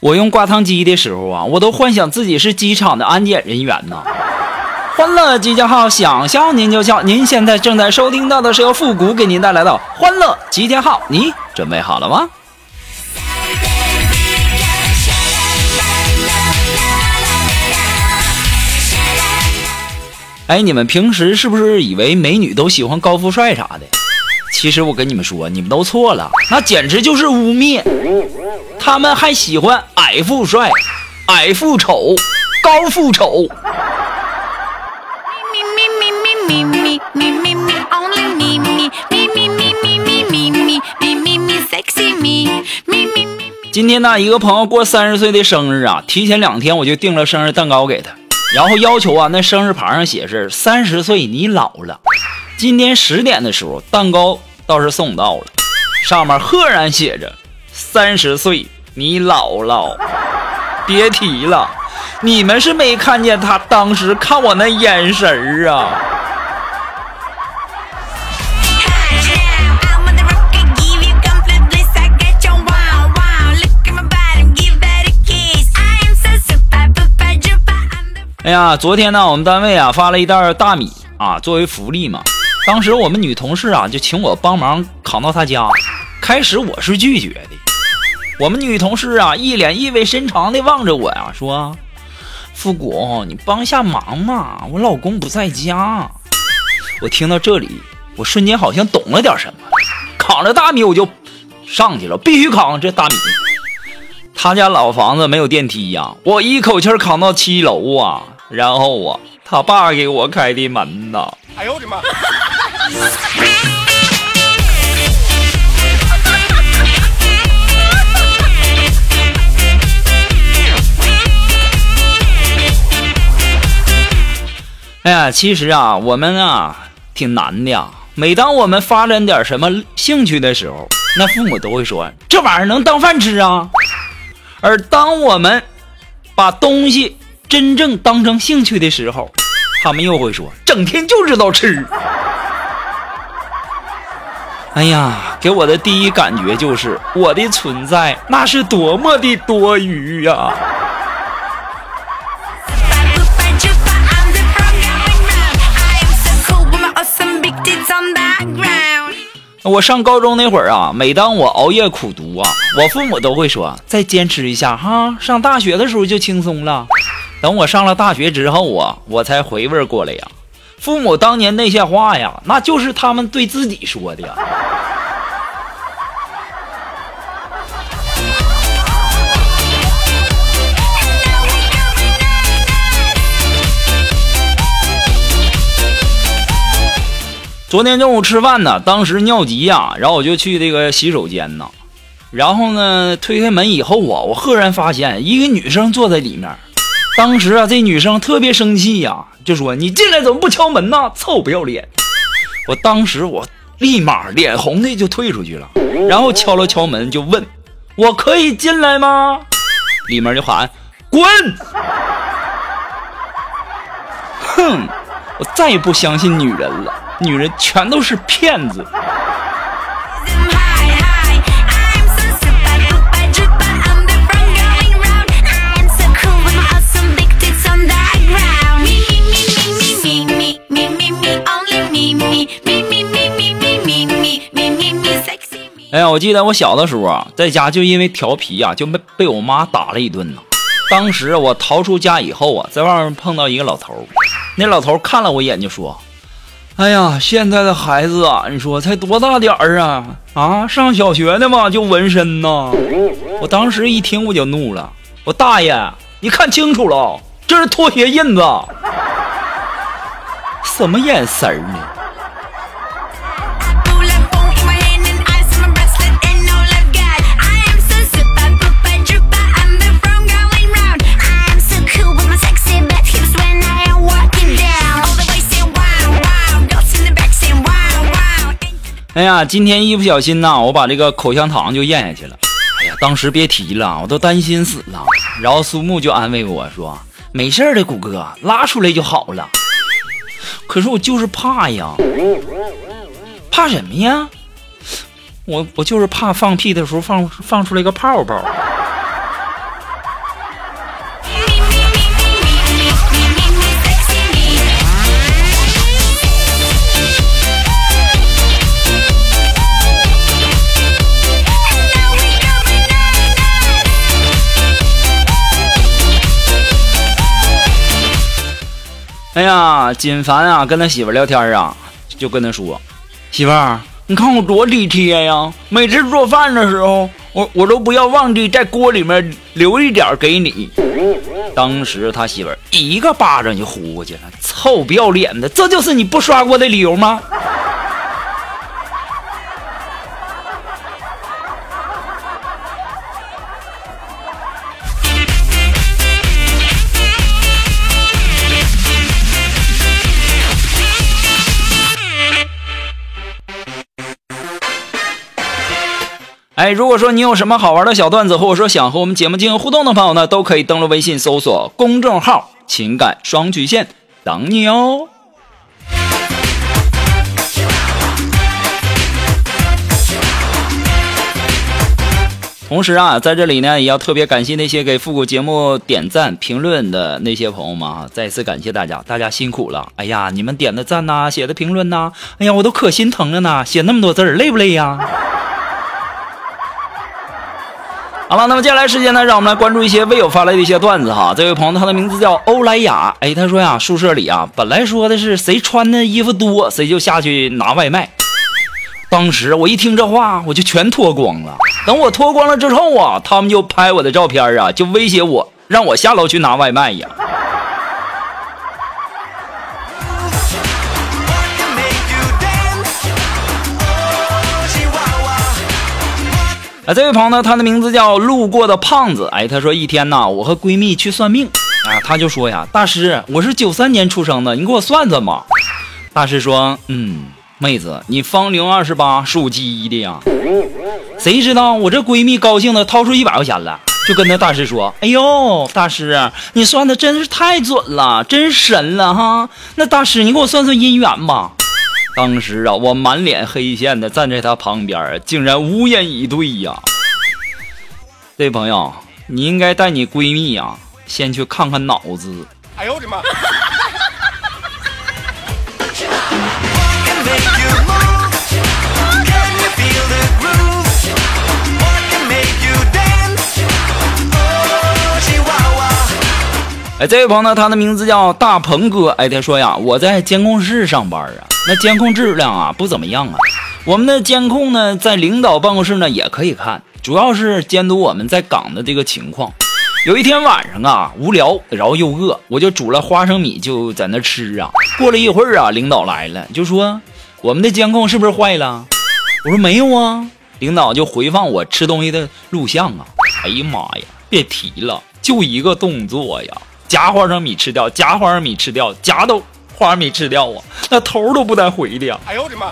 我用挂烫机的时候啊，我都幻想自己是机场的安检人员呢。欢乐集结号，想笑您就笑。您现在正在收听到的是由复古给您带来的欢乐集结号，你准备好了吗？哎，你们平时是不是以为美女都喜欢高富帅啥的？其实我跟你们说，你们都错了，那简直就是污蔑。他们还喜欢矮富帅、矮富丑、高富丑。今天呢，一个朋友过三十岁的生日啊，提前两天我就订了生日蛋糕给他，然后要求啊，那生日牌上写是三十岁你老了。今天十点的时候，蛋糕倒是送到了，上面赫然写着三十岁你姥姥。别提了，你们是没看见他当时看我那眼神儿啊。哎呀，昨天呢，我们单位啊发了一袋大米啊，作为福利嘛。当时我们女同事啊就请我帮忙扛到她家。开始我是拒绝的，我们女同事啊一脸意味深长的望着我呀，说：“复古，你帮下忙嘛，我老公不在家。”我听到这里，我瞬间好像懂了点什么，扛着大米我就上去了，必须扛这大米。他家老房子没有电梯呀，我一口气扛到七楼啊，然后啊，他爸给我开的门呐。哎呦我的妈！哎呀，其实啊，我们啊挺难的呀。每当我们发展点什么兴趣的时候，那父母都会说：“这玩意儿能当饭吃啊？”而当我们把东西真正当成兴趣的时候，他们又会说：“整天就知道吃。”哎呀，给我的第一感觉就是我的存在那是多么的多余呀！我上高中那会儿啊，每当我熬夜苦读啊，我父母都会说：“再坚持一下哈，上大学的时候就轻松了。”等我上了大学之后啊，我才回味过来呀。父母当年那些话呀，那就是他们对自己说的呀。昨天中午吃饭呢，当时尿急呀，然后我就去这个洗手间呢，然后呢推开门以后啊，我赫然发现一个女生坐在里面。当时啊，这女生特别生气呀，就说：“你进来怎么不敲门呢？臭不要脸！”我当时我立马脸红的就退出去了，然后敲了敲门就问：“我可以进来吗？”里面就喊：“滚！”哼，我再也不相信女人了。女人全都是骗子。记得我小的时候啊，在家就因为调皮呀，就被被我妈打了一顿呢。当时我逃出家以后啊，在外面碰到一个老头，那老头看了我一眼就说。哎呀，现在的孩子啊，你说才多大点儿啊？啊，上小学呢嘛就纹身呐！我当时一听我就怒了，我大爷，你看清楚了，这是拖鞋印子，什么眼神儿呢？哎呀，今天一不小心呐，我把这个口香糖就咽下去了。哎呀，当时别提了，我都担心死了。然后苏木就安慰我说：“没事的，谷哥，拉出来就好了。”可是我就是怕呀，怕什么呀？我我就是怕放屁的时候放放出来个泡泡。哎呀，金凡啊，跟他媳妇聊天啊，就跟他说：“媳妇儿，你看我多体贴呀！每次做饭的时候，我我都不要忘记在锅里面留一点给你。”当时他媳妇儿一个巴掌就呼过去了：“臭不要脸的，这就是你不刷锅的理由吗？”哎，如果说你有什么好玩的小段子，或者说想和我们节目进行互动的朋友呢，都可以登录微信搜索公众号“情感双曲线”，等你哦。同时啊，在这里呢，也要特别感谢那些给复古节目点赞、评论的那些朋友们啊！再次感谢大家，大家辛苦了。哎呀，你们点的赞呐，写的评论呐，哎呀，我都可心疼了呢。写那么多字儿，累不累呀？好了，那么接下来时间呢，让我们来关注一些微友发来的一些段子哈。这位朋友，他的名字叫欧莱雅。哎，他说呀，宿舍里啊，本来说的是谁穿的衣服多，谁就下去拿外卖。当时我一听这话，我就全脱光了。等我脱光了之后啊，他们就拍我的照片啊，就威胁我，让我下楼去拿外卖呀。啊，这位朋友呢，他的名字叫路过的胖子。哎，他说一天呐，我和闺蜜去算命啊，他就说呀，大师，我是九三年出生的，你给我算算吧。大师说，嗯，妹子，你芳龄二十八，属鸡的呀。谁知道我这闺蜜高兴的掏出一百块钱来，就跟那大师说，哎呦，大师，你算的真是太准了，真神了哈。那大师，你给我算算姻缘吧。当时啊，我满脸黑线的站在他旁边，竟然无言以对呀。这位朋友，你应该带你闺蜜呀，先去看看脑子。哎呦我的妈！哎，这位朋友呢，他的名字叫大鹏哥。哎，他说呀，我在监控室上班啊，那监控质量啊不怎么样啊。我们的监控呢，在领导办公室呢也可以看，主要是监督我们在岗的这个情况。有一天晚上啊，无聊，然后又饿，我就煮了花生米就在那吃啊。过了一会儿啊，领导来了，就说我们的监控是不是坏了？我说没有啊。领导就回放我吃东西的录像啊。哎呀妈呀，别提了，就一个动作呀。夹花生米吃掉，夹花生米吃掉，夹都花生米吃掉啊！那头都不带回的呀！哎呦我的妈！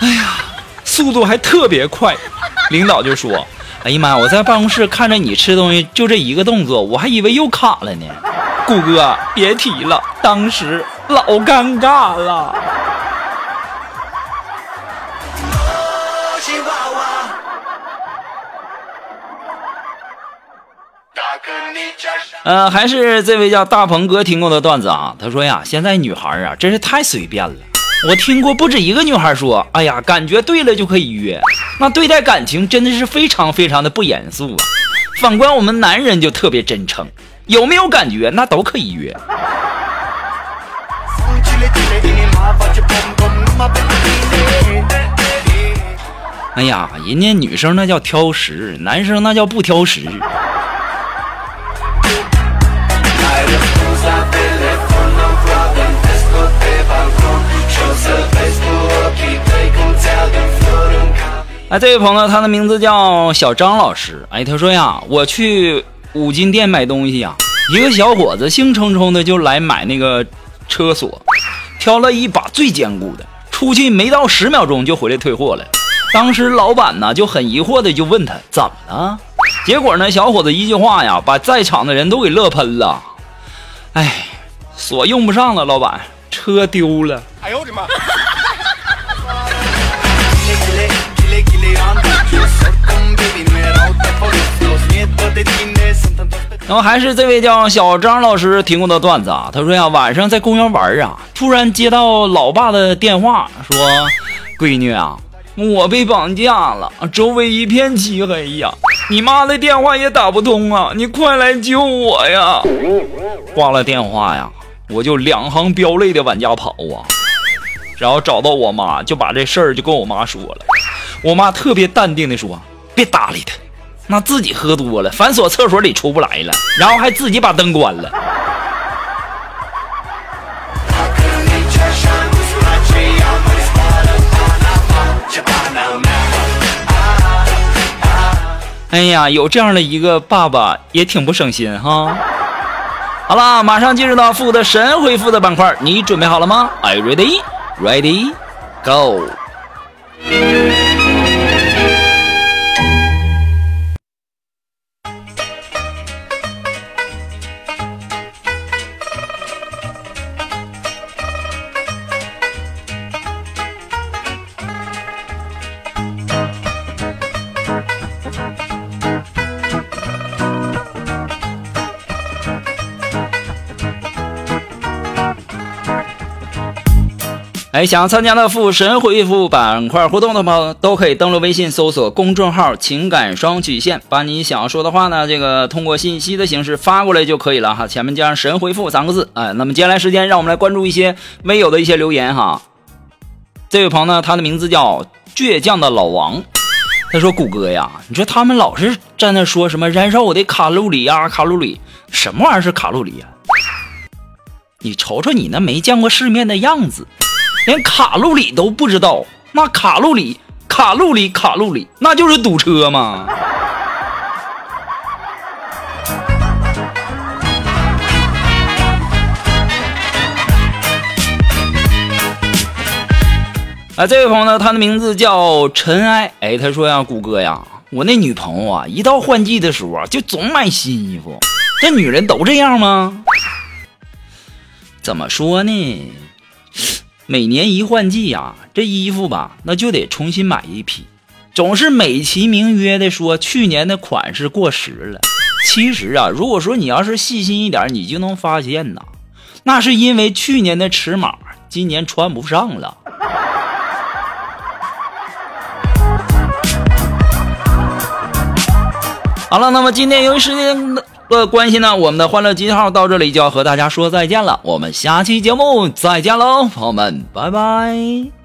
哎呀，速度还特别快。领导就说：“哎呀妈，我在办公室看着你吃东西，就这一个动作，我还以为又卡了呢。”顾哥，别提了，当时老尴尬了。呃，还是这位叫大鹏哥听过的段子啊。他说呀，现在女孩啊，真是太随便了。我听过不止一个女孩说，哎呀，感觉对了就可以约。那对待感情真的是非常非常的不严肃啊。反观我们男人就特别真诚，有没有感觉那都可以约。哎呀，人家女生那叫挑食，男生那叫不挑食。哎，这位朋友，他的名字叫小张老师。哎，他说呀，我去五金店买东西呀，一个小伙子兴冲冲的就来买那个车锁，挑了一把最坚固的。出去没到十秒钟就回来退货了。当时老板呢就很疑惑的就问他怎么了？结果呢，小伙子一句话呀，把在场的人都给乐喷了。哎，锁用不上了，老板，车丢了。哎呦我的妈！然后还是这位叫小张老师提供的段子啊，他说呀，晚上在公园玩啊，突然接到老爸的电话，说：“闺女啊，我被绑架了，周围一片漆黑呀，你妈的电话也打不通啊，你快来救我呀！”挂了电话呀，我就两行飙泪的往家跑啊，然后找到我妈，就把这事儿就跟我妈说了，我妈特别淡定的说：“别搭理他。”那自己喝多了，反锁厕所里出不来了，然后还自己把灯关了。哎呀，有这样的一个爸爸也挺不省心哈。好了，马上进入到复的神回复的板块，你准备好了吗？Are you ready? Ready? Go. 哎，想参加的复神回复板块互动的朋友，都可以登录微信搜索公众号“情感双曲线”，把你想要说的话呢，这个通过信息的形式发过来就可以了哈。前面加上“神回复” 三个字。哎，那么接下来时间，让我们来关注一些微友的一些留言哈。这位朋友呢，他的名字叫倔强的老王，他说：“谷歌呀，你说他们老是在那说什么燃烧我的卡路里呀，卡路里，什么玩意儿是卡路里呀？你瞅瞅你那没见过世面的样子。”连卡路里都不知道，那卡路里、卡路里、卡路里，那就是堵车吗？啊，这位朋友呢，他的名字叫尘埃。哎，他说呀，谷歌呀，我那女朋友啊，一到换季的时候啊，就总买新衣服。这女人都这样吗？怎么说呢？每年一换季呀，这衣服吧，那就得重新买一批，总是美其名曰的说去年的款式过时了。其实啊，如果说你要是细心一点，你就能发现呐，那是因为去年的尺码今年穿不上了。好了，那么今天由于时间的。的关系呢，我们的欢乐集结号到这里就要和大家说再见了。我们下期节目再见喽，朋友们，拜拜。